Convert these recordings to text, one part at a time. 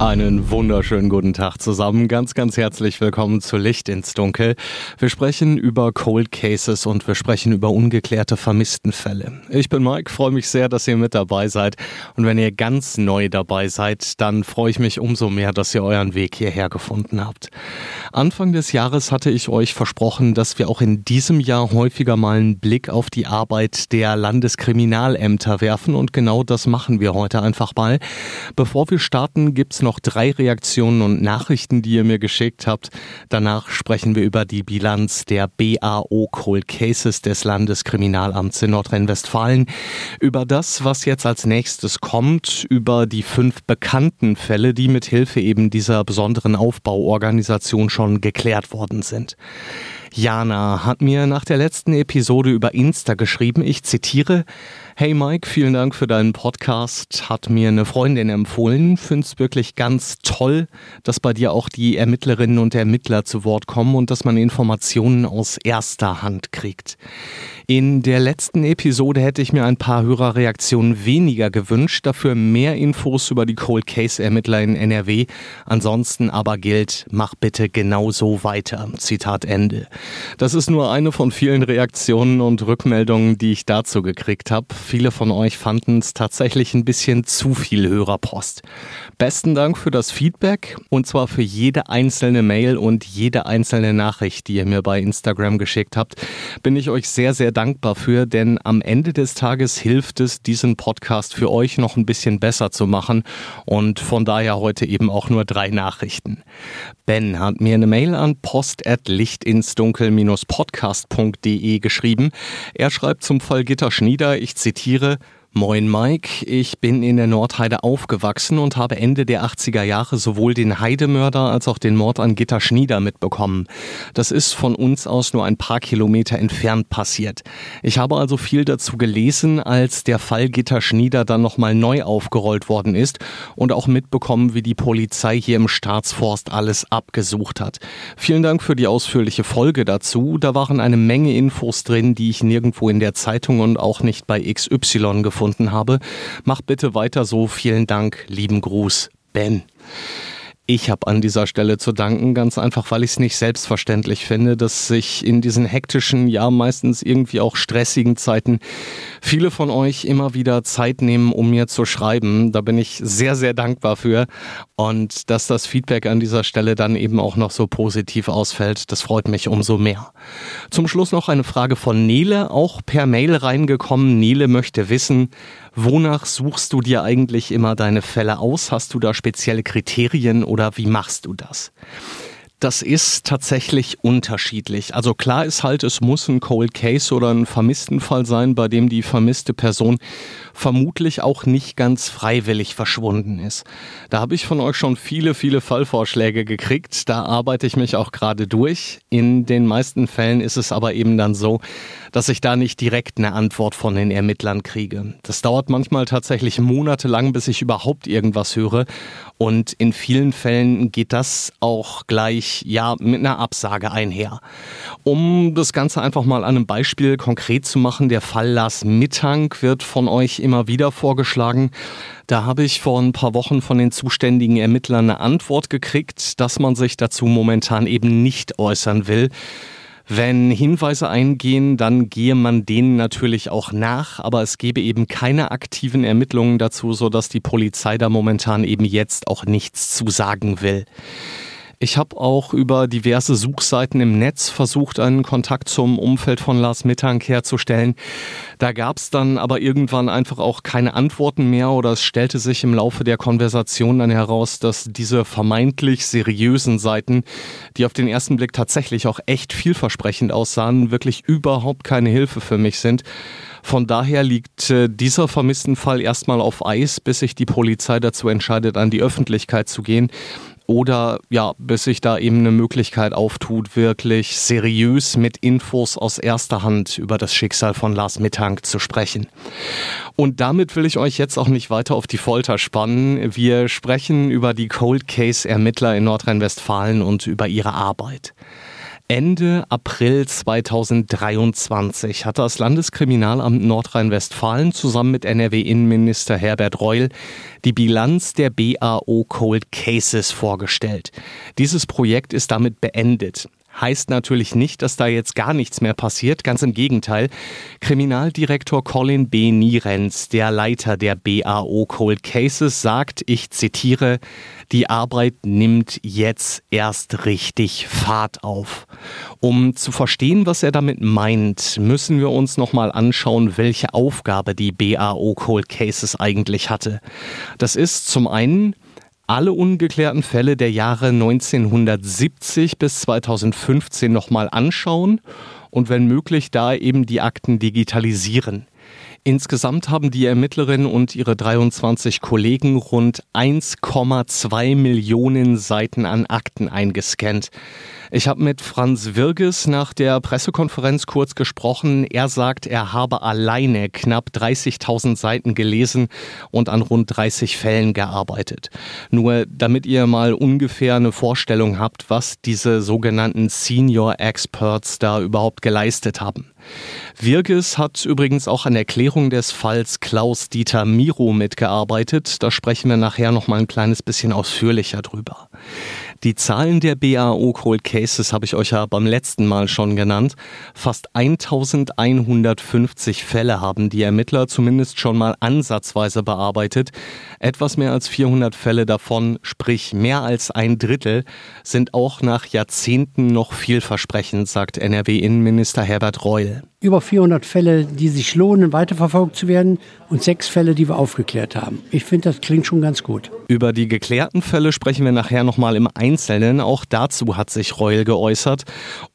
Einen wunderschönen guten Tag zusammen. Ganz, ganz herzlich willkommen zu Licht ins Dunkel. Wir sprechen über Cold Cases und wir sprechen über ungeklärte Vermisstenfälle. Ich bin Mike, freue mich sehr, dass ihr mit dabei seid. Und wenn ihr ganz neu dabei seid, dann freue ich mich umso mehr, dass ihr euren Weg hierher gefunden habt. Anfang des Jahres hatte ich euch versprochen, dass wir auch in diesem Jahr häufiger mal einen Blick auf die Arbeit der Landeskriminalämter werfen und genau das machen wir heute einfach mal. Bevor wir starten, gibt's noch noch drei Reaktionen und Nachrichten, die ihr mir geschickt habt. Danach sprechen wir über die Bilanz der BAO Cold Cases des Landeskriminalamts in Nordrhein-Westfalen, über das, was jetzt als nächstes kommt, über die fünf bekannten Fälle, die mit Hilfe eben dieser besonderen Aufbauorganisation schon geklärt worden sind. Jana hat mir nach der letzten Episode über Insta geschrieben, ich zitiere, Hey Mike, vielen Dank für deinen Podcast. Hat mir eine Freundin empfohlen. Find's wirklich ganz toll, dass bei dir auch die Ermittlerinnen und Ermittler zu Wort kommen und dass man Informationen aus erster Hand kriegt. In der letzten Episode hätte ich mir ein paar Hörerreaktionen weniger gewünscht, dafür mehr Infos über die Cold Case Ermittler in NRW. Ansonsten aber gilt, mach bitte genauso weiter. Zitat Ende. Das ist nur eine von vielen Reaktionen und Rückmeldungen, die ich dazu gekriegt habe. Viele von euch fanden es tatsächlich ein bisschen zu viel Hörerpost. Besten Dank für das Feedback und zwar für jede einzelne Mail und jede einzelne Nachricht, die ihr mir bei Instagram geschickt habt. Bin ich euch sehr, sehr dankbar für, denn am Ende des Tages hilft es, diesen Podcast für euch noch ein bisschen besser zu machen und von daher heute eben auch nur drei Nachrichten. Ben hat mir eine Mail an post@lichtinsdunkel-podcast.de geschrieben. Er schreibt zum Fall Gitter Schnieder, ich zitiere, Moin Mike, ich bin in der Nordheide aufgewachsen und habe Ende der 80er Jahre sowohl den Heidemörder als auch den Mord an Gitter Schnieder mitbekommen. Das ist von uns aus nur ein paar Kilometer entfernt passiert. Ich habe also viel dazu gelesen, als der Fall Gitter Schnieder dann nochmal neu aufgerollt worden ist und auch mitbekommen, wie die Polizei hier im Staatsforst alles abgesucht hat. Vielen Dank für die ausführliche Folge dazu. Da waren eine Menge Infos drin, die ich nirgendwo in der Zeitung und auch nicht bei XY gefunden gefunden habe. Mach bitte weiter so. Vielen Dank. Lieben Gruß. Ben. Ich habe an dieser Stelle zu danken, ganz einfach, weil ich es nicht selbstverständlich finde, dass sich in diesen hektischen, ja meistens irgendwie auch stressigen Zeiten viele von euch immer wieder Zeit nehmen, um mir zu schreiben. Da bin ich sehr, sehr dankbar für. Und dass das Feedback an dieser Stelle dann eben auch noch so positiv ausfällt, das freut mich umso mehr. Zum Schluss noch eine Frage von Nele, auch per Mail reingekommen. Nele möchte wissen, Wonach suchst du dir eigentlich immer deine Fälle aus? Hast du da spezielle Kriterien oder wie machst du das? Das ist tatsächlich unterschiedlich. Also klar ist halt, es muss ein Cold Case oder ein Vermisstenfall sein, bei dem die vermisste Person vermutlich auch nicht ganz freiwillig verschwunden ist. Da habe ich von euch schon viele, viele Fallvorschläge gekriegt. Da arbeite ich mich auch gerade durch. In den meisten Fällen ist es aber eben dann so, dass ich da nicht direkt eine Antwort von den Ermittlern kriege. Das dauert manchmal tatsächlich monatelang, bis ich überhaupt irgendwas höre. Und in vielen Fällen geht das auch gleich, ja, mit einer Absage einher. Um das Ganze einfach mal an einem Beispiel konkret zu machen, der Fall Lars Mittang wird von euch immer wieder vorgeschlagen. Da habe ich vor ein paar Wochen von den zuständigen Ermittlern eine Antwort gekriegt, dass man sich dazu momentan eben nicht äußern will. Wenn Hinweise eingehen, dann gehe man denen natürlich auch nach, aber es gebe eben keine aktiven Ermittlungen dazu, sodass die Polizei da momentan eben jetzt auch nichts zu sagen will. Ich habe auch über diverse Suchseiten im Netz versucht, einen Kontakt zum Umfeld von Lars Mittank herzustellen. Da gab es dann aber irgendwann einfach auch keine Antworten mehr oder es stellte sich im Laufe der Konversation dann heraus, dass diese vermeintlich seriösen Seiten, die auf den ersten Blick tatsächlich auch echt vielversprechend aussahen, wirklich überhaupt keine Hilfe für mich sind. Von daher liegt äh, dieser vermissten Fall erstmal auf Eis, bis sich die Polizei dazu entscheidet, an die Öffentlichkeit zu gehen. Oder ja, bis sich da eben eine Möglichkeit auftut, wirklich seriös mit Infos aus erster Hand über das Schicksal von Lars Mittank zu sprechen. Und damit will ich euch jetzt auch nicht weiter auf die Folter spannen. Wir sprechen über die Cold Case Ermittler in Nordrhein-Westfalen und über ihre Arbeit. Ende April 2023 hat das Landeskriminalamt Nordrhein-Westfalen zusammen mit NRW-Innenminister Herbert Reul die Bilanz der BAO Cold Cases vorgestellt. Dieses Projekt ist damit beendet heißt natürlich nicht, dass da jetzt gar nichts mehr passiert. Ganz im Gegenteil. Kriminaldirektor Colin B. Nierenz, der Leiter der BAO Cold Cases, sagt, ich zitiere, die Arbeit nimmt jetzt erst richtig Fahrt auf. Um zu verstehen, was er damit meint, müssen wir uns nochmal anschauen, welche Aufgabe die BAO Cold Cases eigentlich hatte. Das ist zum einen alle ungeklärten Fälle der Jahre 1970 bis 2015 nochmal anschauen und wenn möglich da eben die Akten digitalisieren. Insgesamt haben die Ermittlerin und ihre 23 Kollegen rund 1,2 Millionen Seiten an Akten eingescannt. Ich habe mit Franz Wirges nach der Pressekonferenz kurz gesprochen. Er sagt, er habe alleine knapp 30.000 Seiten gelesen und an rund 30 Fällen gearbeitet. Nur damit ihr mal ungefähr eine Vorstellung habt, was diese sogenannten Senior Experts da überhaupt geleistet haben. Wirges hat übrigens auch an Erklärung des Falls Klaus-Dieter Miro mitgearbeitet. Da sprechen wir nachher noch mal ein kleines bisschen ausführlicher drüber. Die Zahlen der BAO Cold Cases habe ich euch ja beim letzten Mal schon genannt. Fast 1150 Fälle haben die Ermittler zumindest schon mal ansatzweise bearbeitet. Etwas mehr als 400 Fälle davon, sprich mehr als ein Drittel, sind auch nach Jahrzehnten noch vielversprechend, sagt NRW-Innenminister Herbert Reul über 400 Fälle, die sich lohnen, weiterverfolgt zu werden und sechs Fälle, die wir aufgeklärt haben. Ich finde, das klingt schon ganz gut. Über die geklärten Fälle sprechen wir nachher nochmal im Einzelnen. Auch dazu hat sich Reul geäußert.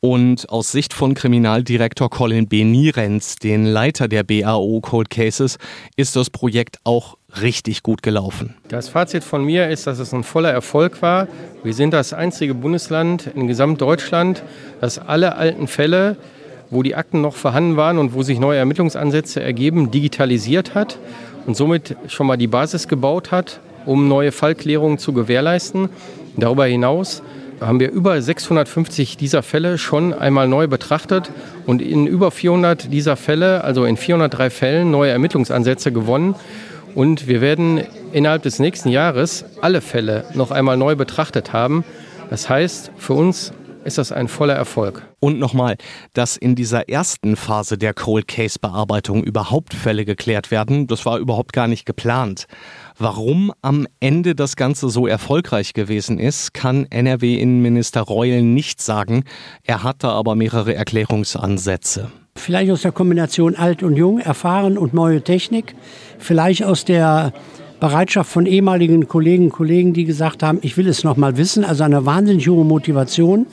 Und aus Sicht von Kriminaldirektor Colin B. Nierenz, den Leiter der BAO Cold Cases, ist das Projekt auch richtig gut gelaufen. Das Fazit von mir ist, dass es ein voller Erfolg war. Wir sind das einzige Bundesland in Gesamtdeutschland, das alle alten Fälle wo die Akten noch vorhanden waren und wo sich neue Ermittlungsansätze ergeben, digitalisiert hat und somit schon mal die Basis gebaut hat, um neue Fallklärungen zu gewährleisten. Darüber hinaus haben wir über 650 dieser Fälle schon einmal neu betrachtet und in über 400 dieser Fälle, also in 403 Fällen, neue Ermittlungsansätze gewonnen. Und wir werden innerhalb des nächsten Jahres alle Fälle noch einmal neu betrachtet haben. Das heißt, für uns ist das ein voller Erfolg. Und nochmal, dass in dieser ersten Phase der Cold Case Bearbeitung überhaupt Fälle geklärt werden, das war überhaupt gar nicht geplant. Warum am Ende das Ganze so erfolgreich gewesen ist, kann NRW-Innenminister Reul nicht sagen. Er hat da aber mehrere Erklärungsansätze. Vielleicht aus der Kombination alt und jung, erfahren und neue Technik. Vielleicht aus der Bereitschaft von ehemaligen Kollegen und Kollegen, die gesagt haben, ich will es noch mal wissen, also eine wahnsinnig hohe Motivation.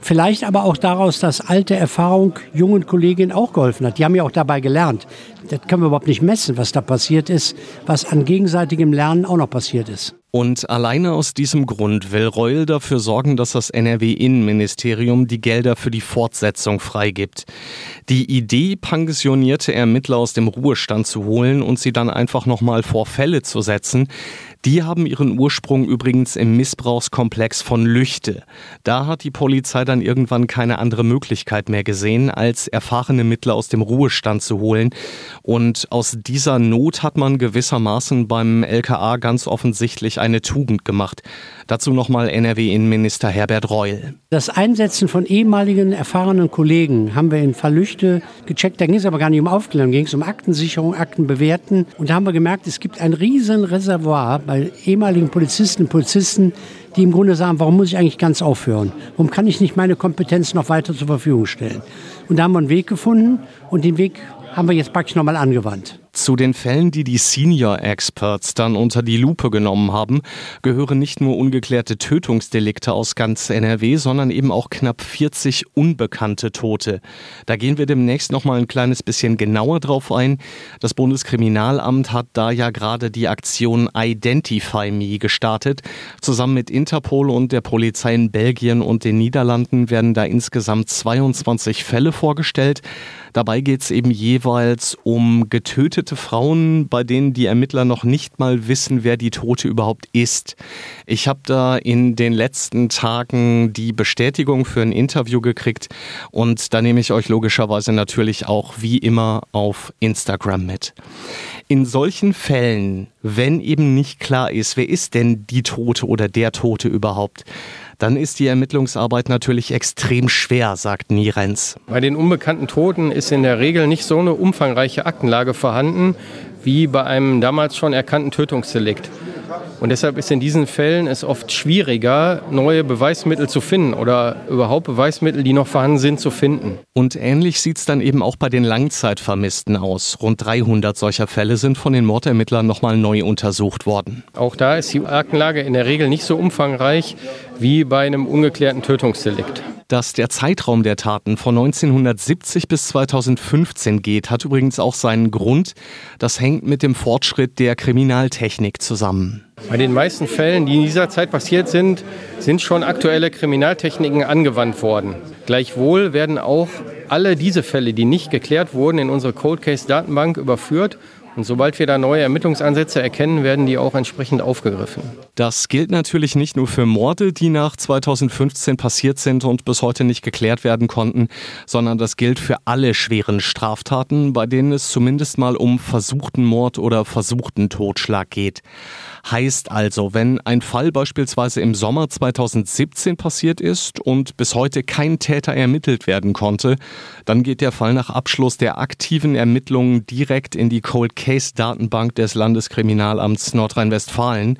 Vielleicht aber auch daraus, dass alte Erfahrung jungen Kolleginnen auch geholfen hat. Die haben ja auch dabei gelernt. Das können wir überhaupt nicht messen, was da passiert ist, was an gegenseitigem Lernen auch noch passiert ist. Und alleine aus diesem Grund will Reul dafür sorgen, dass das NRW-Innenministerium die Gelder für die Fortsetzung freigibt. Die Idee, pensionierte Ermittler aus dem Ruhestand zu holen und sie dann einfach nochmal vor Fälle zu setzen, die haben ihren Ursprung übrigens im Missbrauchskomplex von Lüchte. Da hat die Polizei dann irgendwann keine andere Möglichkeit mehr gesehen, als erfahrene Mittler aus dem Ruhestand zu holen. Und aus dieser Not hat man gewissermaßen beim LKA ganz offensichtlich eine Tugend gemacht. Dazu nochmal NRW-Innenminister Herbert Reul. Das Einsetzen von ehemaligen erfahrenen Kollegen haben wir in Verlüchte gecheckt. Da ging es aber gar nicht um Aufklärung, ging es um Aktensicherung, Aktenbewerten. Und da haben wir gemerkt, es gibt ein riesen Reservoir bei ehemaligen Polizisten und Polizisten, die im Grunde sagen, warum muss ich eigentlich ganz aufhören? Warum kann ich nicht meine Kompetenz noch weiter zur Verfügung stellen? Und da haben wir einen Weg gefunden und den Weg haben wir jetzt praktisch nochmal angewandt. Zu den Fällen, die die Senior Experts dann unter die Lupe genommen haben, gehören nicht nur ungeklärte Tötungsdelikte aus ganz NRW, sondern eben auch knapp 40 unbekannte Tote. Da gehen wir demnächst noch mal ein kleines bisschen genauer drauf ein. Das Bundeskriminalamt hat da ja gerade die Aktion Identify Me gestartet. Zusammen mit Interpol und der Polizei in Belgien und den Niederlanden werden da insgesamt 22 Fälle vorgestellt. Dabei geht es eben jeweils um getötete Frauen, bei denen die Ermittler noch nicht mal wissen, wer die Tote überhaupt ist. Ich habe da in den letzten Tagen die Bestätigung für ein Interview gekriegt und da nehme ich euch logischerweise natürlich auch wie immer auf Instagram mit. In solchen Fällen, wenn eben nicht klar ist, wer ist denn die Tote oder der Tote überhaupt, dann ist die Ermittlungsarbeit natürlich extrem schwer, sagt Nierenz. Bei den unbekannten Toten ist in der Regel nicht so eine umfangreiche Aktenlage vorhanden wie bei einem damals schon erkannten Tötungsdelikt. Und deshalb ist in diesen Fällen es oft schwieriger, neue Beweismittel zu finden oder überhaupt Beweismittel, die noch vorhanden sind, zu finden. Und ähnlich sieht es dann eben auch bei den Langzeitvermissten aus. Rund 300 solcher Fälle sind von den Mordermittlern nochmal neu untersucht worden. Auch da ist die Aktenlage in der Regel nicht so umfangreich wie bei einem ungeklärten Tötungsdelikt. Dass der Zeitraum der Taten von 1970 bis 2015 geht, hat übrigens auch seinen Grund. Das hängt mit dem Fortschritt der Kriminaltechnik zusammen. Bei den meisten Fällen, die in dieser Zeit passiert sind, sind schon aktuelle Kriminaltechniken angewandt worden. Gleichwohl werden auch alle diese Fälle, die nicht geklärt wurden, in unsere Cold Case Datenbank überführt und sobald wir da neue Ermittlungsansätze erkennen, werden die auch entsprechend aufgegriffen. Das gilt natürlich nicht nur für Morde, die nach 2015 passiert sind und bis heute nicht geklärt werden konnten, sondern das gilt für alle schweren Straftaten, bei denen es zumindest mal um versuchten Mord oder versuchten Totschlag geht. Heißt also, wenn ein Fall beispielsweise im Sommer 2017 passiert ist und bis heute kein Täter ermittelt werden konnte, dann geht der Fall nach Abschluss der aktiven Ermittlungen direkt in die Cold Case Datenbank des Landeskriminalamts Nordrhein-Westfalen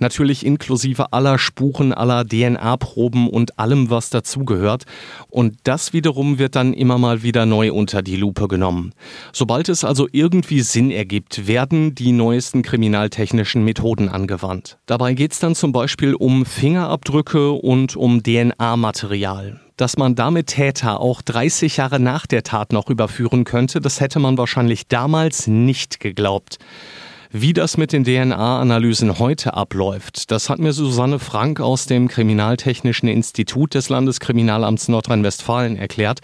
natürlich inklusive aller Spuren, aller DNA-Proben und allem, was dazugehört. Und das wiederum wird dann immer mal wieder neu unter die Lupe genommen. Sobald es also irgendwie Sinn ergibt, werden die neuesten kriminaltechnischen Methoden angewandt. Dabei geht es dann zum Beispiel um Fingerabdrücke und um DNA-Material dass man damit Täter auch 30 Jahre nach der Tat noch überführen könnte, das hätte man wahrscheinlich damals nicht geglaubt. Wie das mit den DNA-Analysen heute abläuft, das hat mir Susanne Frank aus dem Kriminaltechnischen Institut des Landeskriminalamts Nordrhein-Westfalen erklärt.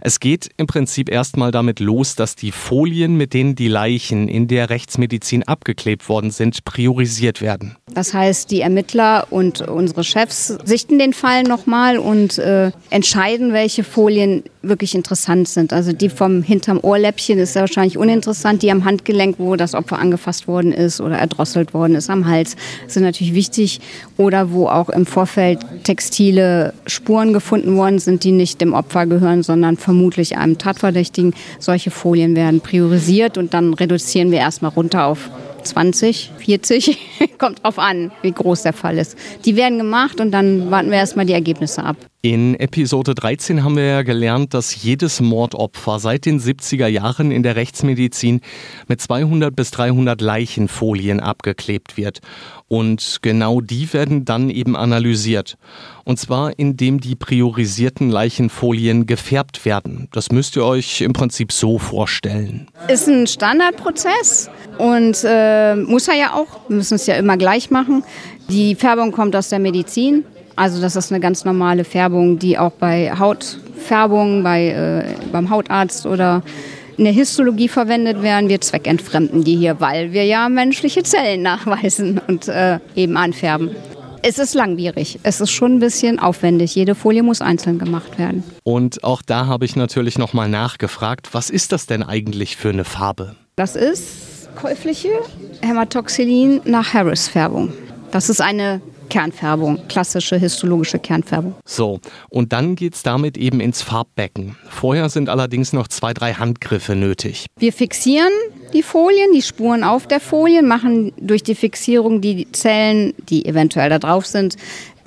Es geht im Prinzip erstmal damit los, dass die Folien, mit denen die Leichen in der Rechtsmedizin abgeklebt worden sind, priorisiert werden. Das heißt, die Ermittler und unsere Chefs sichten den Fall nochmal und äh, entscheiden, welche Folien wirklich interessant sind. Also die vom hinterm Ohrläppchen ist ja wahrscheinlich uninteressant. Die am Handgelenk, wo das Opfer angefasst worden ist oder erdrosselt worden ist am Hals, sind natürlich wichtig. Oder wo auch im Vorfeld textile Spuren gefunden worden sind, die nicht dem Opfer gehören, sondern vermutlich einem Tatverdächtigen. Solche Folien werden priorisiert und dann reduzieren wir erstmal runter auf 20, 40, kommt drauf an, wie groß der Fall ist. Die werden gemacht und dann warten wir erstmal die Ergebnisse ab. In Episode 13 haben wir ja gelernt, dass jedes Mordopfer seit den 70er Jahren in der Rechtsmedizin mit 200 bis 300 Leichenfolien abgeklebt wird. Und genau die werden dann eben analysiert. Und zwar indem die priorisierten Leichenfolien gefärbt werden. Das müsst ihr euch im Prinzip so vorstellen. Ist ein Standardprozess und äh, muss er ja auch. Wir müssen es ja immer gleich machen. Die Färbung kommt aus der Medizin. Also das ist eine ganz normale Färbung, die auch bei Hautfärbung, bei, äh, beim Hautarzt oder in der Histologie verwendet werden. Wir zweckentfremden die hier, weil wir ja menschliche Zellen nachweisen und äh, eben anfärben. Es ist langwierig. Es ist schon ein bisschen aufwendig. Jede Folie muss einzeln gemacht werden. Und auch da habe ich natürlich nochmal nachgefragt, was ist das denn eigentlich für eine Farbe? Das ist käufliche Hämatoxylin nach Harris-Färbung. Das ist eine Kernfärbung, klassische histologische Kernfärbung. So, und dann geht es damit eben ins Farbbecken. Vorher sind allerdings noch zwei, drei Handgriffe nötig. Wir fixieren die Folien, die Spuren auf der Folien, machen durch die Fixierung die Zellen, die eventuell da drauf sind,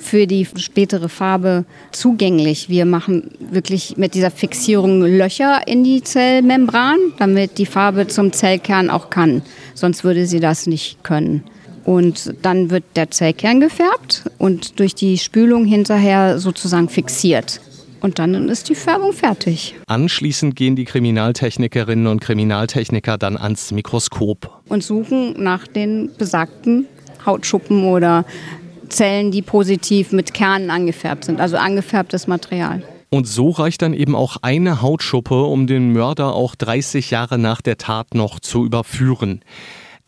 für die spätere Farbe zugänglich. Wir machen wirklich mit dieser Fixierung Löcher in die Zellmembran, damit die Farbe zum Zellkern auch kann. Sonst würde sie das nicht können. Und dann wird der Zellkern gefärbt und durch die Spülung hinterher sozusagen fixiert. Und dann ist die Färbung fertig. Anschließend gehen die Kriminaltechnikerinnen und Kriminaltechniker dann ans Mikroskop. Und suchen nach den besagten Hautschuppen oder Zellen, die positiv mit Kernen angefärbt sind, also angefärbtes Material. Und so reicht dann eben auch eine Hautschuppe, um den Mörder auch 30 Jahre nach der Tat noch zu überführen.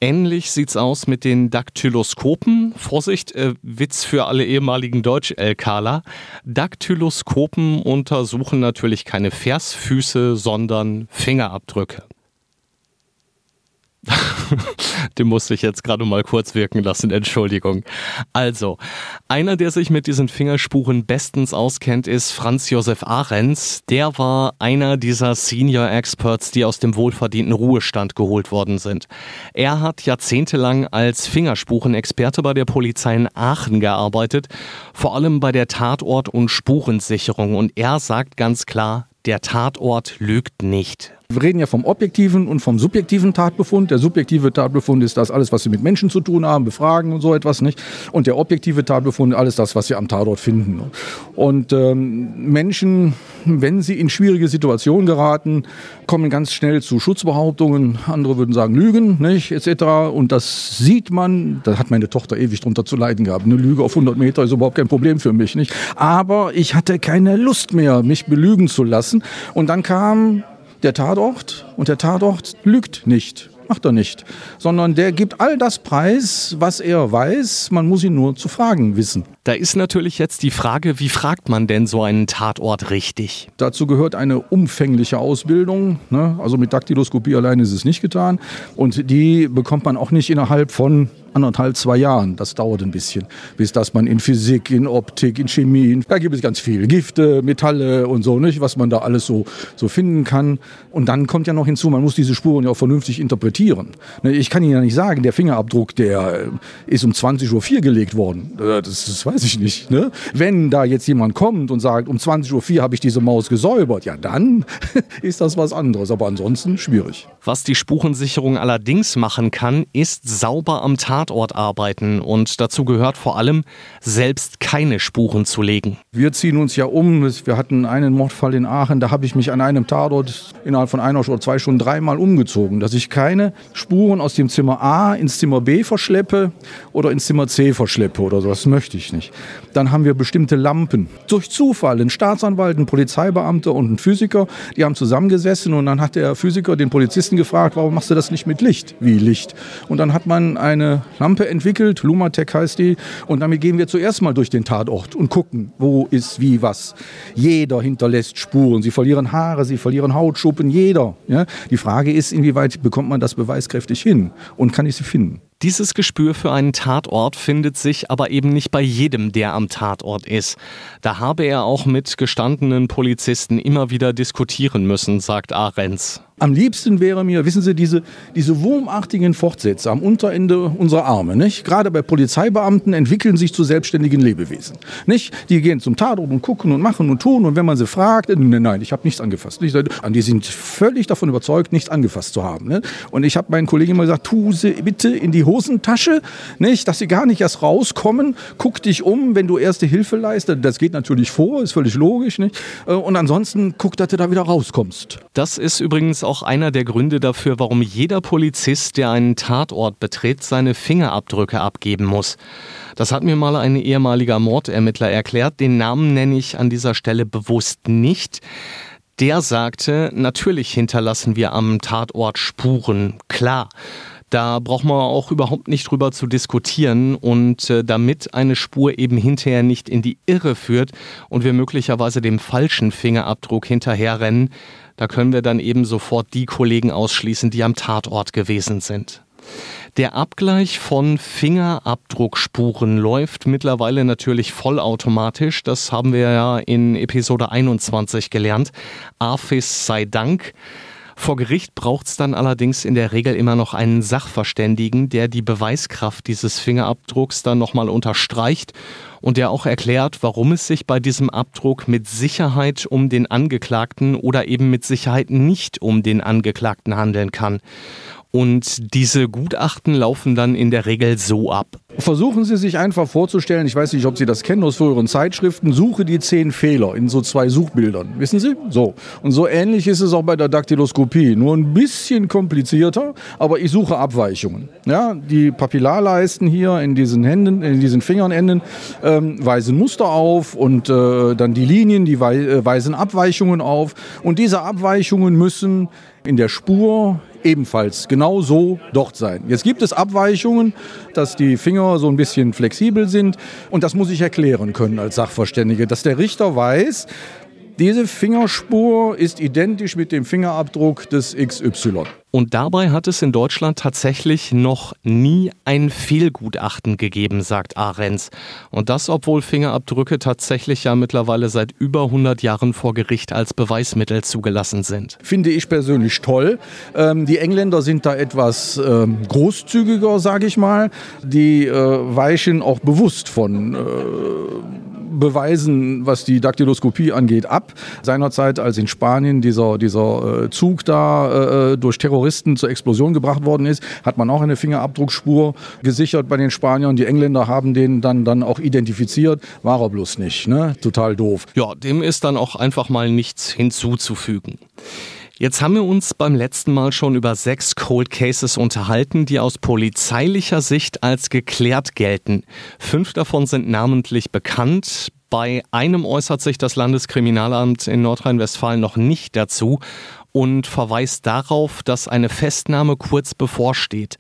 Ähnlich sieht's aus mit den Daktyloskopen. Vorsicht, äh, Witz für alle ehemaligen Deutsch-LKler. Daktyloskopen untersuchen natürlich keine Versfüße, sondern Fingerabdrücke. Den musste ich jetzt gerade mal kurz wirken lassen, Entschuldigung. Also, einer, der sich mit diesen Fingerspuren bestens auskennt, ist Franz Josef Ahrens. Der war einer dieser Senior Experts, die aus dem wohlverdienten Ruhestand geholt worden sind. Er hat jahrzehntelang als Fingerspurenexperte bei der Polizei in Aachen gearbeitet, vor allem bei der Tatort- und Spurensicherung. Und er sagt ganz klar, der Tatort lügt nicht. Wir reden ja vom objektiven und vom subjektiven Tatbefund. Der subjektive Tatbefund ist das alles, was Sie mit Menschen zu tun haben, befragen und so etwas nicht. Und der objektive Tatbefund alles das, was Sie am Tatort finden. Und ähm, Menschen, wenn sie in schwierige Situationen geraten, kommen ganz schnell zu Schutzbehauptungen. Andere würden sagen Lügen, nicht, etc. Und das sieht man. Da hat meine Tochter ewig drunter zu leiden gehabt. Eine Lüge auf 100 Meter ist überhaupt kein Problem für mich, nicht. Aber ich hatte keine Lust mehr, mich belügen zu lassen. Und dann kam der Tatort und der Tatort lügt nicht. Macht er nicht, sondern der gibt all das preis, was er weiß. Man muss ihn nur zu fragen wissen. Da ist natürlich jetzt die Frage, wie fragt man denn so einen Tatort richtig? Dazu gehört eine umfängliche Ausbildung. Ne? Also mit Daktyloskopie allein ist es nicht getan. Und die bekommt man auch nicht innerhalb von anderthalb, zwei Jahren. Das dauert ein bisschen, bis das man in Physik, in Optik, in Chemie, da gibt es ganz viel. Gifte, Metalle und so, nicht, was man da alles so, so finden kann. Und dann kommt ja noch hinzu, man muss diese Spuren ja auch vernünftig interpretieren. Ne, ich kann Ihnen ja nicht sagen, der Fingerabdruck, der äh, ist um 20.04 Uhr gelegt worden. Äh, das, das weiß ich nicht. Ne? Wenn da jetzt jemand kommt und sagt, um 20.04 Uhr habe ich diese Maus gesäubert, ja dann ist das was anderes. Aber ansonsten schwierig. Was die Spurensicherung allerdings machen kann, ist sauber am Tatort arbeiten und dazu gehört vor allem, selbst keine Spuren zu legen. Wir ziehen uns ja um. Wir hatten einen Mordfall in Aachen, da habe ich mich an einem Tatort innerhalb von einer oder zwei Stunden dreimal umgezogen, dass ich keine Spuren aus dem Zimmer A ins Zimmer B verschleppe oder ins Zimmer C verschleppe oder so. Das möchte ich nicht. Dann haben wir bestimmte Lampen. Durch Zufall ein Staatsanwalt, ein Polizeibeamter und ein Physiker, die haben zusammengesessen und dann hat der Physiker den Polizisten gefragt, warum machst du das nicht mit Licht? Wie Licht? Und dann hat man eine Lampe entwickelt, Lumatec heißt die, und damit gehen wir zuerst mal durch den Tatort und gucken, wo ist wie was. Jeder hinterlässt Spuren. Sie verlieren Haare, sie verlieren Hautschuppen, jeder. Ja? Die Frage ist, inwieweit bekommt man das beweiskräftig hin und kann ich sie finden? Dieses Gespür für einen Tatort findet sich aber eben nicht bei jedem, der am Tatort ist. Da habe er auch mit gestandenen Polizisten immer wieder diskutieren müssen, sagt Ahrens. Am liebsten wäre mir, wissen Sie, diese, diese wurmartigen Fortsätze am Unterende unserer Arme. Nicht? Gerade bei Polizeibeamten entwickeln sich zu selbstständigen Lebewesen. Nicht? Die gehen zum Tatort und gucken und machen und tun. Und wenn man sie fragt, nein, nein, ich habe nichts angefasst. Die sind völlig davon überzeugt, nichts angefasst zu haben. Ne? Und ich habe meinen Kollegen immer gesagt, tu sie bitte in die Hosentasche, nicht? dass sie gar nicht erst rauskommen. Guck dich um, wenn du erste Hilfe leistest. Das geht natürlich vor, ist völlig logisch. Nicht? Äh, und ansonsten guck, dass du da wieder rauskommst. Das ist übrigens auch einer der Gründe dafür, warum jeder Polizist, der einen Tatort betritt, seine Fingerabdrücke abgeben muss. Das hat mir mal ein ehemaliger Mordermittler erklärt. Den Namen nenne ich an dieser Stelle bewusst nicht. Der sagte, natürlich hinterlassen wir am Tatort Spuren, klar. Da braucht man auch überhaupt nicht drüber zu diskutieren. Und äh, damit eine Spur eben hinterher nicht in die Irre führt und wir möglicherweise dem falschen Fingerabdruck hinterherrennen, da können wir dann eben sofort die Kollegen ausschließen, die am Tatort gewesen sind. Der Abgleich von Fingerabdruckspuren läuft mittlerweile natürlich vollautomatisch. Das haben wir ja in Episode 21 gelernt. AFIS sei Dank. Vor Gericht braucht es dann allerdings in der Regel immer noch einen Sachverständigen, der die Beweiskraft dieses Fingerabdrucks dann nochmal unterstreicht und der auch erklärt, warum es sich bei diesem Abdruck mit Sicherheit um den Angeklagten oder eben mit Sicherheit nicht um den Angeklagten handeln kann. Und diese Gutachten laufen dann in der Regel so ab. Versuchen Sie sich einfach vorzustellen, ich weiß nicht, ob Sie das kennen aus früheren Zeitschriften, suche die zehn Fehler in so zwei Suchbildern. Wissen Sie? So. Und so ähnlich ist es auch bei der Daktyloskopie. Nur ein bisschen komplizierter, aber ich suche Abweichungen. Ja, die Papillarleisten hier in diesen Händen, in diesen Fingernenden ähm, weisen Muster auf und äh, dann die Linien, die äh, weisen Abweichungen auf. Und diese Abweichungen müssen in der Spur ebenfalls genau so dort sein. Jetzt gibt es Abweichungen, dass die Finger so ein bisschen flexibel sind und das muss ich erklären können als Sachverständige, dass der Richter weiß, diese Fingerspur ist identisch mit dem Fingerabdruck des XY. Und dabei hat es in Deutschland tatsächlich noch nie ein Fehlgutachten gegeben, sagt Ahrens. Und das, obwohl Fingerabdrücke tatsächlich ja mittlerweile seit über 100 Jahren vor Gericht als Beweismittel zugelassen sind. Finde ich persönlich toll. Ähm, die Engländer sind da etwas ähm, großzügiger, sage ich mal. Die äh, weichen auch bewusst von äh, Beweisen, was die Daktyloskopie angeht, ab. Seinerzeit, als in Spanien dieser, dieser äh, Zug da äh, durch Terroristen zur Explosion gebracht worden ist, hat man auch eine Fingerabdruckspur gesichert bei den Spaniern. Die Engländer haben den dann, dann auch identifiziert. War er bloß nicht. Ne? Total doof. Ja, dem ist dann auch einfach mal nichts hinzuzufügen. Jetzt haben wir uns beim letzten Mal schon über sechs Cold Cases unterhalten, die aus polizeilicher Sicht als geklärt gelten. Fünf davon sind namentlich bekannt. Bei einem äußert sich das Landeskriminalamt in Nordrhein-Westfalen noch nicht dazu und verweist darauf, dass eine Festnahme kurz bevorsteht.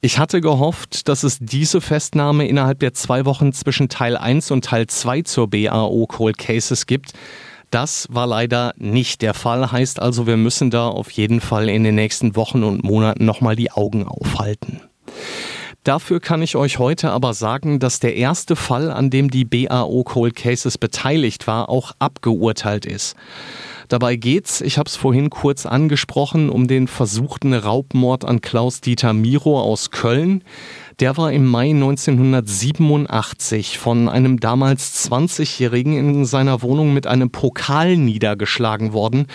Ich hatte gehofft, dass es diese Festnahme innerhalb der zwei Wochen zwischen Teil 1 und Teil 2 zur BAO Cold Cases gibt. Das war leider nicht der Fall, heißt also, wir müssen da auf jeden Fall in den nächsten Wochen und Monaten nochmal die Augen aufhalten. Dafür kann ich euch heute aber sagen, dass der erste Fall, an dem die BAO Cold Cases beteiligt war, auch abgeurteilt ist. Dabei geht's, ich habe es vorhin kurz angesprochen, um den versuchten Raubmord an Klaus-Dieter Miro aus Köln. Der war im Mai 1987 von einem damals 20-Jährigen in seiner Wohnung mit einem Pokal niedergeschlagen worden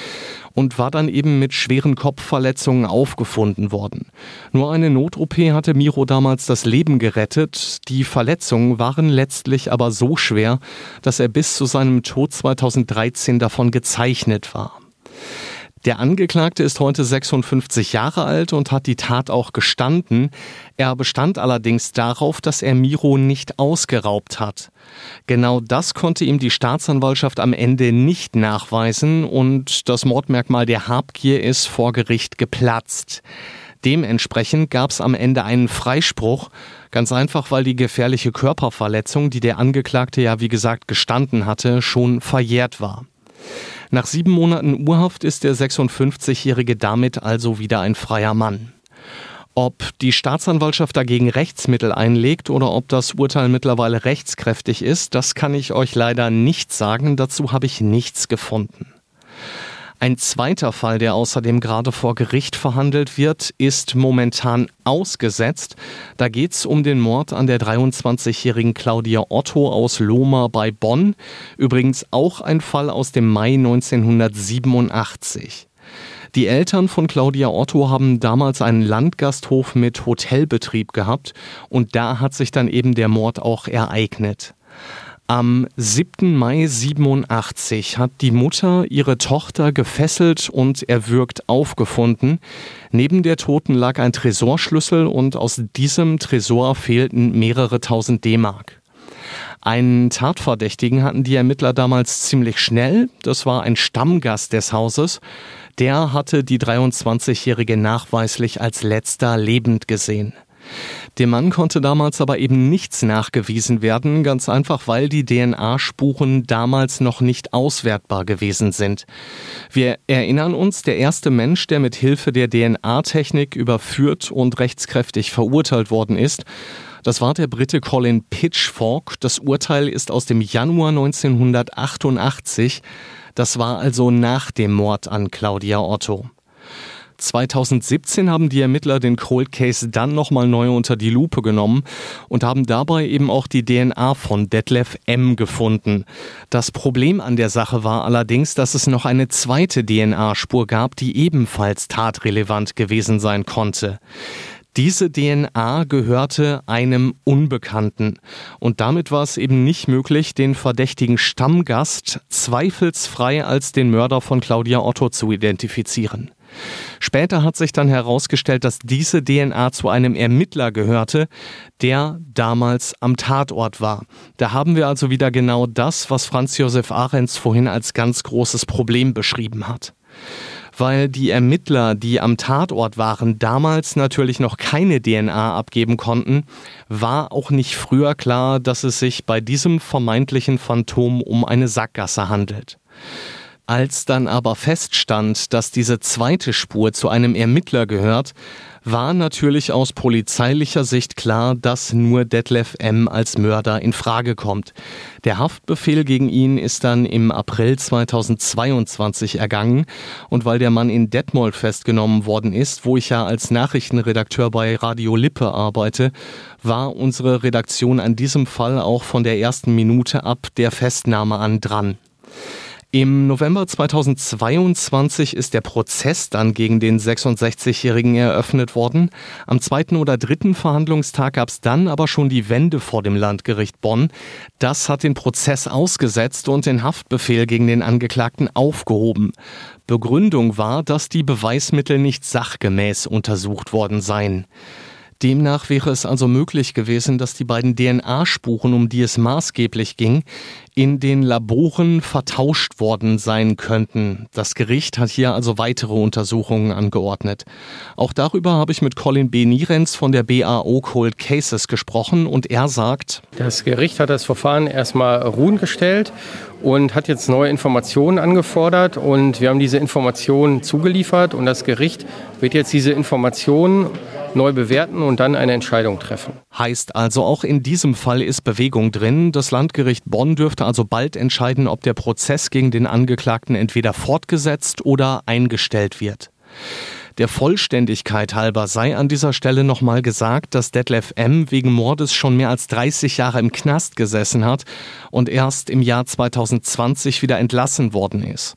und war dann eben mit schweren Kopfverletzungen aufgefunden worden. Nur eine Not-OP hatte Miro damals das Leben gerettet. Die Verletzungen waren letztlich aber so schwer, dass er bis zu seinem Tod 2013 davon gezeichnet war. Der Angeklagte ist heute 56 Jahre alt und hat die Tat auch gestanden. Er bestand allerdings darauf, dass er Miro nicht ausgeraubt hat. Genau das konnte ihm die Staatsanwaltschaft am Ende nicht nachweisen und das Mordmerkmal der Habgier ist vor Gericht geplatzt. Dementsprechend gab es am Ende einen Freispruch, ganz einfach, weil die gefährliche Körperverletzung, die der Angeklagte ja wie gesagt gestanden hatte, schon verjährt war. Nach sieben Monaten Urhaft ist der 56-Jährige damit also wieder ein freier Mann. Ob die Staatsanwaltschaft dagegen Rechtsmittel einlegt oder ob das Urteil mittlerweile rechtskräftig ist, das kann ich euch leider nicht sagen. Dazu habe ich nichts gefunden. Ein zweiter Fall, der außerdem gerade vor Gericht verhandelt wird, ist momentan ausgesetzt. Da geht es um den Mord an der 23-jährigen Claudia Otto aus Lohmer bei Bonn. Übrigens auch ein Fall aus dem Mai 1987. Die Eltern von Claudia Otto haben damals einen Landgasthof mit Hotelbetrieb gehabt und da hat sich dann eben der Mord auch ereignet. Am 7. Mai 87 hat die Mutter ihre Tochter gefesselt und erwürgt aufgefunden. Neben der Toten lag ein Tresorschlüssel und aus diesem Tresor fehlten mehrere tausend D-Mark. Einen Tatverdächtigen hatten die Ermittler damals ziemlich schnell. Das war ein Stammgast des Hauses. Der hatte die 23-Jährige nachweislich als letzter lebend gesehen. Dem Mann konnte damals aber eben nichts nachgewiesen werden, ganz einfach, weil die DNA-Spuren damals noch nicht auswertbar gewesen sind. Wir erinnern uns, der erste Mensch, der mit Hilfe der DNA-Technik überführt und rechtskräftig verurteilt worden ist, das war der Brite Colin Pitchfork. Das Urteil ist aus dem Januar 1988. Das war also nach dem Mord an Claudia Otto. 2017 haben die Ermittler den Cold Case dann nochmal neu unter die Lupe genommen und haben dabei eben auch die DNA von Detlef M. gefunden. Das Problem an der Sache war allerdings, dass es noch eine zweite DNA-Spur gab, die ebenfalls tatrelevant gewesen sein konnte. Diese DNA gehörte einem Unbekannten. Und damit war es eben nicht möglich, den verdächtigen Stammgast zweifelsfrei als den Mörder von Claudia Otto zu identifizieren. Später hat sich dann herausgestellt, dass diese DNA zu einem Ermittler gehörte, der damals am Tatort war. Da haben wir also wieder genau das, was Franz Josef Ahrens vorhin als ganz großes Problem beschrieben hat weil die Ermittler, die am Tatort waren, damals natürlich noch keine DNA abgeben konnten, war auch nicht früher klar, dass es sich bei diesem vermeintlichen Phantom um eine Sackgasse handelt. Als dann aber feststand, dass diese zweite Spur zu einem Ermittler gehört, war natürlich aus polizeilicher Sicht klar, dass nur Detlef M. als Mörder in Frage kommt. Der Haftbefehl gegen ihn ist dann im April 2022 ergangen und weil der Mann in Detmold festgenommen worden ist, wo ich ja als Nachrichtenredakteur bei Radio Lippe arbeite, war unsere Redaktion an diesem Fall auch von der ersten Minute ab der Festnahme an dran. Im November 2022 ist der Prozess dann gegen den 66-Jährigen eröffnet worden. Am zweiten oder dritten Verhandlungstag gab es dann aber schon die Wende vor dem Landgericht Bonn. Das hat den Prozess ausgesetzt und den Haftbefehl gegen den Angeklagten aufgehoben. Begründung war, dass die Beweismittel nicht sachgemäß untersucht worden seien. Demnach wäre es also möglich gewesen, dass die beiden DNA-Spuren, um die es maßgeblich ging, in den Laboren vertauscht worden sein könnten. Das Gericht hat hier also weitere Untersuchungen angeordnet. Auch darüber habe ich mit Colin B. Nierenz von der BAO Cold Cases gesprochen und er sagt, das Gericht hat das Verfahren erstmal ruhen gestellt und hat jetzt neue Informationen angefordert und wir haben diese Informationen zugeliefert und das Gericht wird jetzt diese Informationen neu bewerten und dann eine Entscheidung treffen. Heißt also, auch in diesem Fall ist Bewegung drin. Das Landgericht Bonn dürfte also bald entscheiden, ob der Prozess gegen den Angeklagten entweder fortgesetzt oder eingestellt wird. Der Vollständigkeit halber sei an dieser Stelle nochmal gesagt, dass Detlef M. wegen Mordes schon mehr als 30 Jahre im Knast gesessen hat und erst im Jahr 2020 wieder entlassen worden ist.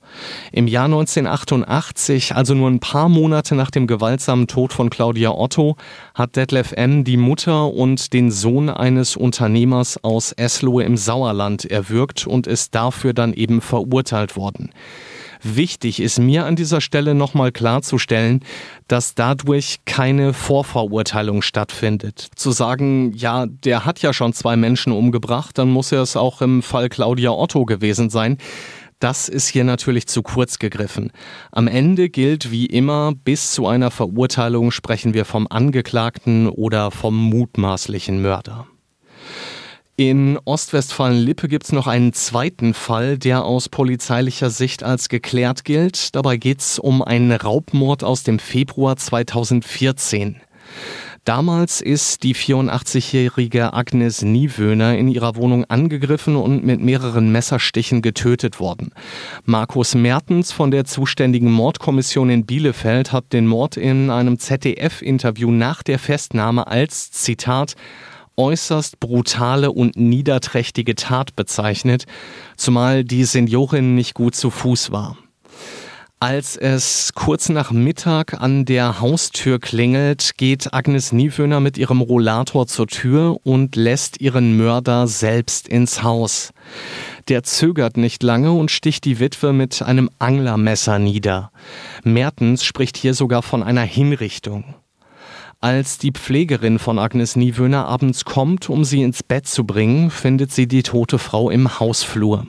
Im Jahr 1988, also nur ein paar Monate nach dem gewaltsamen Tod von Claudia Otto, hat Detlef M. die Mutter und den Sohn eines Unternehmers aus Eslohe im Sauerland erwürgt und ist dafür dann eben verurteilt worden. Wichtig ist mir an dieser Stelle nochmal klarzustellen, dass dadurch keine Vorverurteilung stattfindet. Zu sagen, ja, der hat ja schon zwei Menschen umgebracht, dann muss er es auch im Fall Claudia Otto gewesen sein. Das ist hier natürlich zu kurz gegriffen. Am Ende gilt wie immer, bis zu einer Verurteilung sprechen wir vom Angeklagten oder vom mutmaßlichen Mörder. In Ostwestfalen-Lippe gibt es noch einen zweiten Fall, der aus polizeilicher Sicht als geklärt gilt. Dabei geht es um einen Raubmord aus dem Februar 2014. Damals ist die 84-jährige Agnes Niewöhner in ihrer Wohnung angegriffen und mit mehreren Messerstichen getötet worden. Markus Mertens von der zuständigen Mordkommission in Bielefeld hat den Mord in einem ZDF-Interview nach der Festnahme als Zitat äußerst brutale und niederträchtige Tat bezeichnet, zumal die Seniorin nicht gut zu Fuß war. Als es kurz nach Mittag an der Haustür klingelt, geht Agnes Niewöhner mit ihrem Rollator zur Tür und lässt ihren Mörder selbst ins Haus. Der zögert nicht lange und sticht die Witwe mit einem Anglermesser nieder. Mertens spricht hier sogar von einer Hinrichtung. Als die Pflegerin von Agnes Niewöhner abends kommt, um sie ins Bett zu bringen, findet sie die tote Frau im Hausflur.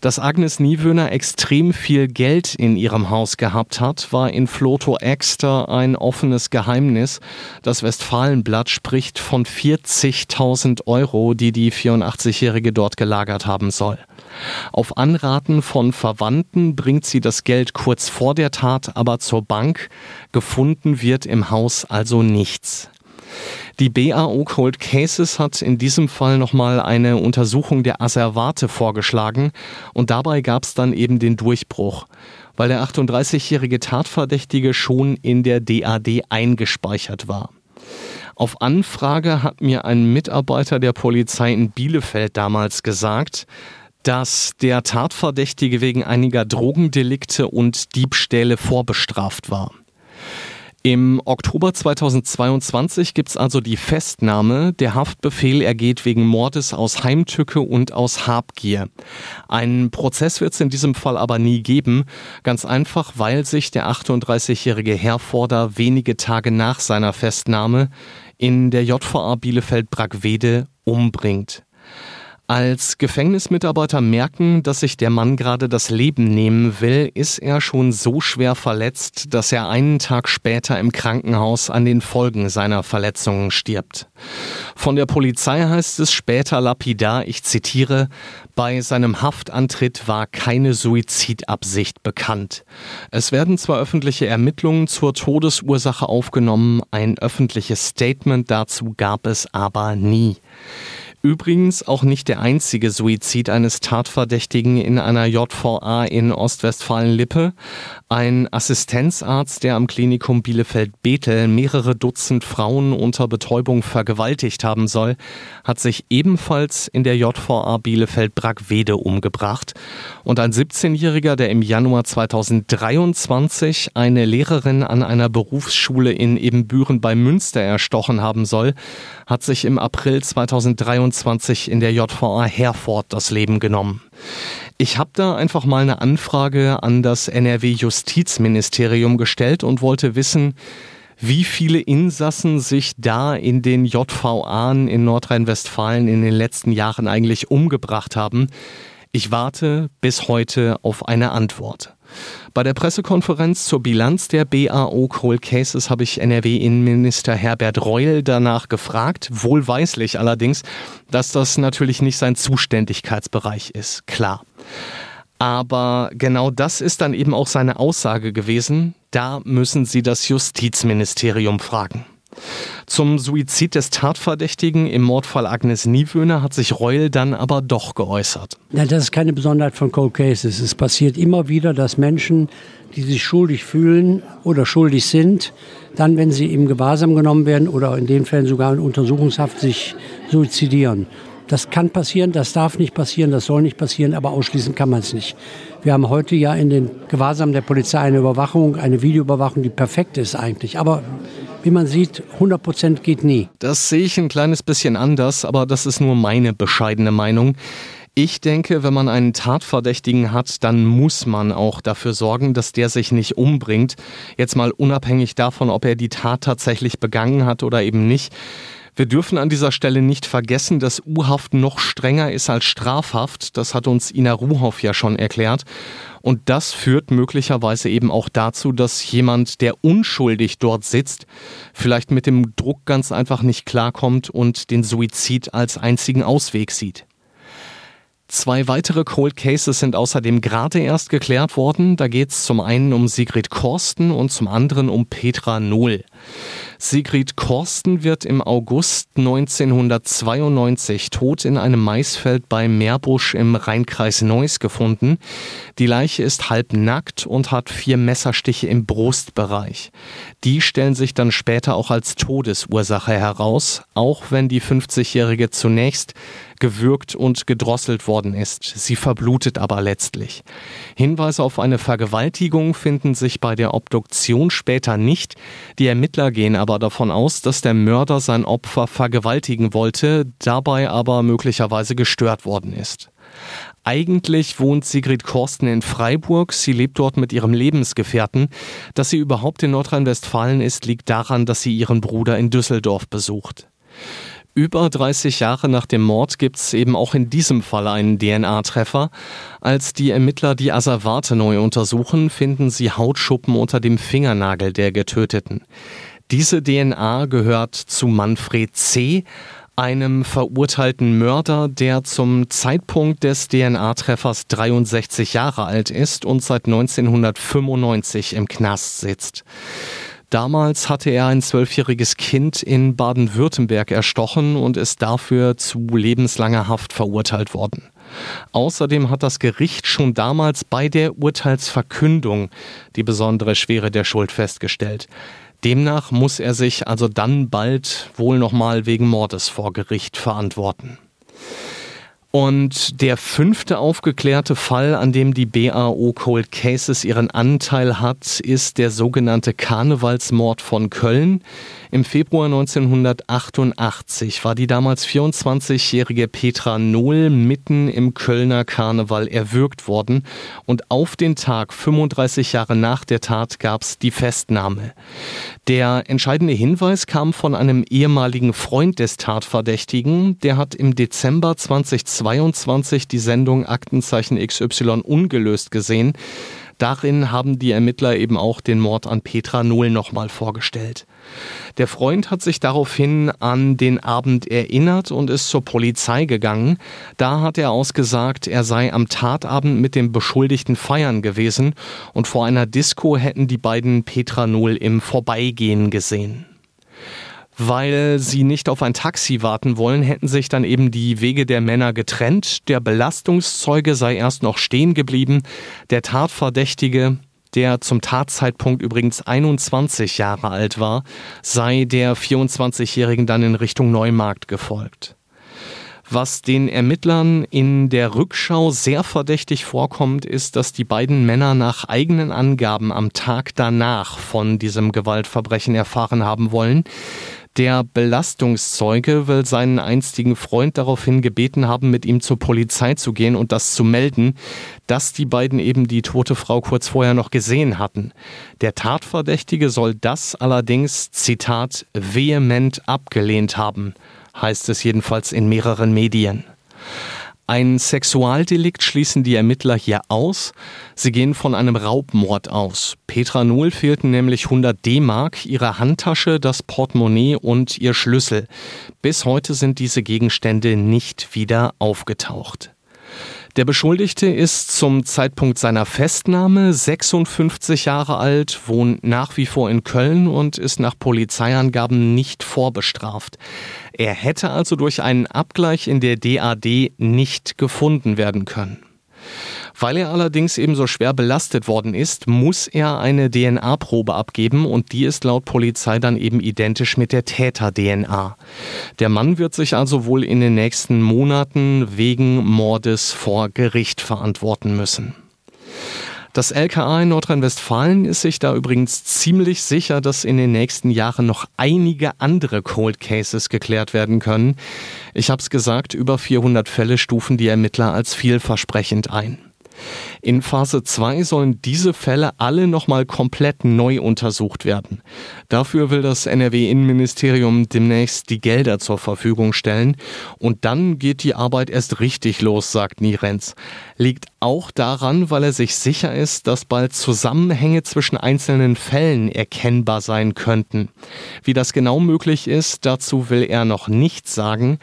Dass Agnes Niewöhner extrem viel Geld in ihrem Haus gehabt hat, war in Floto Exter ein offenes Geheimnis. Das Westfalenblatt spricht von 40.000 Euro, die die 84-Jährige dort gelagert haben soll. Auf Anraten von Verwandten bringt sie das Geld kurz vor der Tat aber zur Bank. Gefunden wird im Haus also nichts. Die BAO Cold Cases hat in diesem Fall nochmal eine Untersuchung der Asservate vorgeschlagen und dabei gab es dann eben den Durchbruch, weil der 38-jährige Tatverdächtige schon in der DAD eingespeichert war. Auf Anfrage hat mir ein Mitarbeiter der Polizei in Bielefeld damals gesagt, dass der Tatverdächtige wegen einiger Drogendelikte und Diebstähle vorbestraft war. Im Oktober 2022 gibt es also die Festnahme. Der Haftbefehl ergeht wegen Mordes aus Heimtücke und aus Habgier. Einen Prozess wird es in diesem Fall aber nie geben. Ganz einfach, weil sich der 38-jährige Herforder wenige Tage nach seiner Festnahme in der JVA Bielefeld-Brackwede umbringt. Als Gefängnismitarbeiter merken, dass sich der Mann gerade das Leben nehmen will, ist er schon so schwer verletzt, dass er einen Tag später im Krankenhaus an den Folgen seiner Verletzungen stirbt. Von der Polizei heißt es später lapidar, ich zitiere, bei seinem Haftantritt war keine Suizidabsicht bekannt. Es werden zwar öffentliche Ermittlungen zur Todesursache aufgenommen, ein öffentliches Statement dazu gab es aber nie. Übrigens auch nicht der einzige Suizid eines Tatverdächtigen in einer JVA in Ostwestfalen-Lippe. Ein Assistenzarzt, der am Klinikum Bielefeld-Bethel mehrere Dutzend Frauen unter Betäubung vergewaltigt haben soll, hat sich ebenfalls in der JVA Bielefeld-Brackwede umgebracht. Und ein 17-Jähriger, der im Januar 2023 eine Lehrerin an einer Berufsschule in Ebenbüren bei Münster erstochen haben soll, hat sich im April 2023 in der JVA Herford das Leben genommen. Ich habe da einfach mal eine Anfrage an das NRW-Justizministerium gestellt und wollte wissen, wie viele Insassen sich da in den JVA in Nordrhein-Westfalen in den letzten Jahren eigentlich umgebracht haben. Ich warte bis heute auf eine Antwort. Bei der Pressekonferenz zur Bilanz der BAO Cold Cases habe ich NRW-Innenminister Herbert Reul danach gefragt, wohlweislich allerdings, dass das natürlich nicht sein Zuständigkeitsbereich ist, klar. Aber genau das ist dann eben auch seine Aussage gewesen, da müssen Sie das Justizministerium fragen. Zum Suizid des Tatverdächtigen im Mordfall Agnes Niewöhner hat sich Reul dann aber doch geäußert. Ja, das ist keine Besonderheit von Cold Cases. Es passiert immer wieder, dass Menschen, die sich schuldig fühlen oder schuldig sind, dann, wenn sie im Gewahrsam genommen werden oder in den Fällen sogar in Untersuchungshaft sich suizidieren. Das kann passieren, das darf nicht passieren, das soll nicht passieren, aber ausschließen kann man es nicht. Wir haben heute ja in den Gewahrsam der Polizei eine Überwachung, eine Videoüberwachung, die perfekt ist eigentlich. Aber wie man sieht, 100 Prozent geht nie. Das sehe ich ein kleines bisschen anders, aber das ist nur meine bescheidene Meinung. Ich denke, wenn man einen Tatverdächtigen hat, dann muss man auch dafür sorgen, dass der sich nicht umbringt. Jetzt mal unabhängig davon, ob er die Tat tatsächlich begangen hat oder eben nicht. Wir dürfen an dieser Stelle nicht vergessen, dass U-Haft noch strenger ist als Strafhaft. Das hat uns Ina Ruhoff ja schon erklärt. Und das führt möglicherweise eben auch dazu, dass jemand, der unschuldig dort sitzt, vielleicht mit dem Druck ganz einfach nicht klarkommt und den Suizid als einzigen Ausweg sieht. Zwei weitere Cold Cases sind außerdem gerade erst geklärt worden. Da geht es zum einen um Sigrid Korsten und zum anderen um Petra Nohl. Sigrid Korsten wird im August 1992 tot in einem Maisfeld bei Meerbusch im Rheinkreis Neuss gefunden. Die Leiche ist halb nackt und hat vier Messerstiche im Brustbereich. Die stellen sich dann später auch als Todesursache heraus, auch wenn die 50-Jährige zunächst gewürgt und gedrosselt worden ist. Sie verblutet aber letztlich. Hinweise auf eine Vergewaltigung finden sich bei der Obduktion später nicht. Die Ermittler gehen aber davon aus, dass der Mörder sein Opfer vergewaltigen wollte, dabei aber möglicherweise gestört worden ist. Eigentlich wohnt Sigrid Korsten in Freiburg. Sie lebt dort mit ihrem Lebensgefährten. Dass sie überhaupt in Nordrhein-Westfalen ist, liegt daran, dass sie ihren Bruder in Düsseldorf besucht. Über 30 Jahre nach dem Mord gibt es eben auch in diesem Fall einen DNA-Treffer. Als die Ermittler die Asservate neu untersuchen, finden sie Hautschuppen unter dem Fingernagel der Getöteten. Diese DNA gehört zu Manfred C., einem verurteilten Mörder, der zum Zeitpunkt des DNA-Treffers 63 Jahre alt ist und seit 1995 im Knast sitzt. Damals hatte er ein zwölfjähriges Kind in Baden-Württemberg erstochen und ist dafür zu lebenslanger Haft verurteilt worden. Außerdem hat das Gericht schon damals bei der Urteilsverkündung die besondere Schwere der Schuld festgestellt. Demnach muss er sich also dann bald wohl nochmal wegen Mordes vor Gericht verantworten. Und der fünfte aufgeklärte Fall, an dem die BAO Cold Cases ihren Anteil hat, ist der sogenannte Karnevalsmord von Köln. Im Februar 1988 war die damals 24-jährige Petra Nohl mitten im Kölner Karneval erwürgt worden und auf den Tag 35 Jahre nach der Tat gab es die Festnahme. Der entscheidende Hinweis kam von einem ehemaligen Freund des Tatverdächtigen, der hat im Dezember 2022 die Sendung Aktenzeichen XY ungelöst gesehen. Darin haben die Ermittler eben auch den Mord an Petra Null nochmal vorgestellt. Der Freund hat sich daraufhin an den Abend erinnert und ist zur Polizei gegangen. Da hat er ausgesagt, er sei am Tatabend mit dem Beschuldigten feiern gewesen und vor einer Disco hätten die beiden Petra Null im Vorbeigehen gesehen weil sie nicht auf ein Taxi warten wollen, hätten sich dann eben die Wege der Männer getrennt. Der Belastungszeuge sei erst noch stehen geblieben. Der Tatverdächtige, der zum Tatzeitpunkt übrigens 21 Jahre alt war, sei der 24-Jährigen dann in Richtung Neumarkt gefolgt. Was den Ermittlern in der Rückschau sehr verdächtig vorkommt, ist, dass die beiden Männer nach eigenen Angaben am Tag danach von diesem Gewaltverbrechen erfahren haben wollen. Der Belastungszeuge will seinen einstigen Freund daraufhin gebeten haben, mit ihm zur Polizei zu gehen und das zu melden, dass die beiden eben die tote Frau kurz vorher noch gesehen hatten. Der Tatverdächtige soll das allerdings, Zitat, vehement abgelehnt haben, heißt es jedenfalls in mehreren Medien. Ein Sexualdelikt schließen die Ermittler hier aus. Sie gehen von einem Raubmord aus. Petra Nuhl fehlten nämlich 100 D-Mark, ihre Handtasche, das Portemonnaie und ihr Schlüssel. Bis heute sind diese Gegenstände nicht wieder aufgetaucht. Der Beschuldigte ist zum Zeitpunkt seiner Festnahme 56 Jahre alt, wohnt nach wie vor in Köln und ist nach Polizeiangaben nicht vorbestraft. Er hätte also durch einen Abgleich in der DAD nicht gefunden werden können. Weil er allerdings ebenso schwer belastet worden ist, muss er eine DNA-Probe abgeben und die ist laut Polizei dann eben identisch mit der Täter-DNA. Der Mann wird sich also wohl in den nächsten Monaten wegen Mordes vor Gericht verantworten müssen. Das LKA in Nordrhein-Westfalen ist sich da übrigens ziemlich sicher, dass in den nächsten Jahren noch einige andere Cold Cases geklärt werden können. Ich habe es gesagt, über 400 Fälle stufen die Ermittler als vielversprechend ein. In Phase 2 sollen diese Fälle alle nochmal komplett neu untersucht werden. Dafür will das NRW-Innenministerium demnächst die Gelder zur Verfügung stellen. Und dann geht die Arbeit erst richtig los, sagt Nierenz. Liegt auch daran, weil er sich sicher ist, dass bald Zusammenhänge zwischen einzelnen Fällen erkennbar sein könnten. Wie das genau möglich ist, dazu will er noch nichts sagen.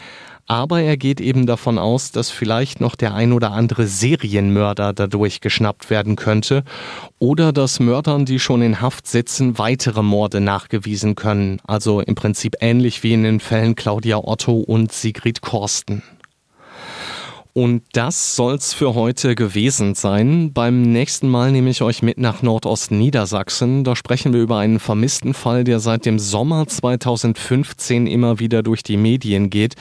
Aber er geht eben davon aus, dass vielleicht noch der ein oder andere Serienmörder dadurch geschnappt werden könnte oder dass Mördern, die schon in Haft sitzen, weitere Morde nachgewiesen können. Also im Prinzip ähnlich wie in den Fällen Claudia Otto und Sigrid Korsten. Und das soll's für heute gewesen sein. Beim nächsten Mal nehme ich euch mit nach Nordost-Niedersachsen. Da sprechen wir über einen vermissten Fall, der seit dem Sommer 2015 immer wieder durch die Medien geht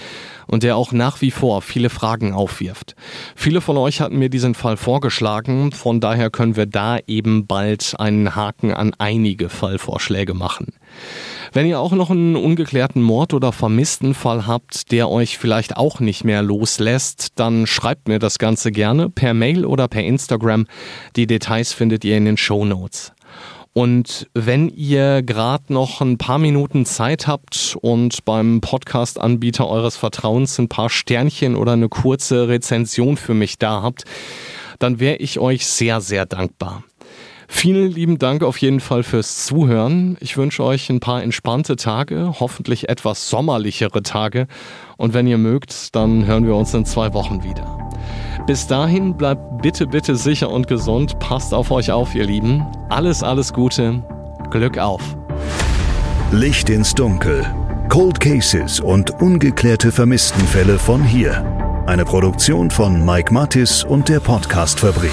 und der auch nach wie vor viele Fragen aufwirft. Viele von euch hatten mir diesen Fall vorgeschlagen, von daher können wir da eben bald einen Haken an einige Fallvorschläge machen. Wenn ihr auch noch einen ungeklärten Mord oder vermissten Fall habt, der euch vielleicht auch nicht mehr loslässt, dann schreibt mir das Ganze gerne per Mail oder per Instagram. Die Details findet ihr in den Show Notes. Und wenn ihr gerade noch ein paar Minuten Zeit habt und beim Podcast-Anbieter eures Vertrauens ein paar Sternchen oder eine kurze Rezension für mich da habt, dann wäre ich euch sehr, sehr dankbar. Vielen lieben Dank auf jeden Fall fürs Zuhören. Ich wünsche euch ein paar entspannte Tage, hoffentlich etwas sommerlichere Tage. Und wenn ihr mögt, dann hören wir uns in zwei Wochen wieder. Bis dahin bleibt bitte, bitte sicher und gesund. Passt auf euch auf, ihr Lieben. Alles, alles Gute. Glück auf. Licht ins Dunkel. Cold Cases und ungeklärte Vermisstenfälle von hier. Eine Produktion von Mike Mattis und der Podcast-Fabrik.